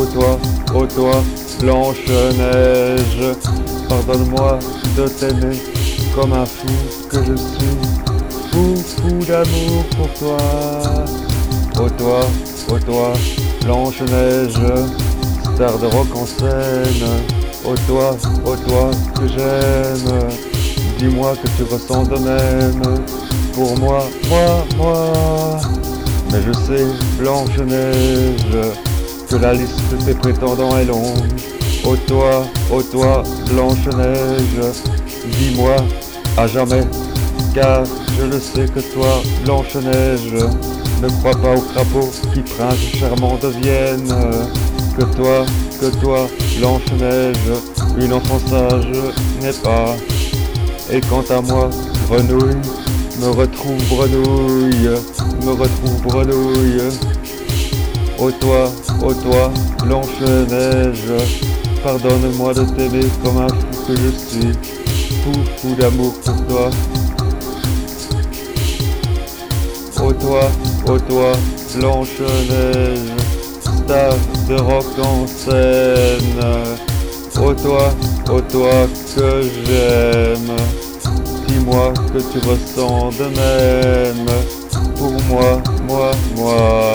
Ô toi, ô toi, blanche neige, pardonne-moi de t'aimer comme un fou que je suis, fou d'amour pour toi. Ô toi, ô toi, blanche neige, star de rock en scène, ô toi, ô toi que j'aime, dis-moi que tu ressens de même pour moi, moi, moi. Mais je sais, blanche neige, que la liste des prétendants est longue. Ô toi, ô toi, blanche neige, dis-moi à jamais, car je le sais que toi, blanche neige, ne crois pas aux crapauds qui prince charmant deviennent. Que toi, que toi, blanche neige, une enfant sage n'est pas. Et quant à moi, grenouille, me retrouve grenouille, me retrouve grenouille. Ô toi, ô toi, blanche neige, pardonne-moi de t'aimer comme un fou que je suis, fou, fou d'amour pour toi au toit, au toit, blanche neige, de rock en scène, au toit, au toit que j'aime, dis-moi que tu ressens de même, pour moi, moi, moi.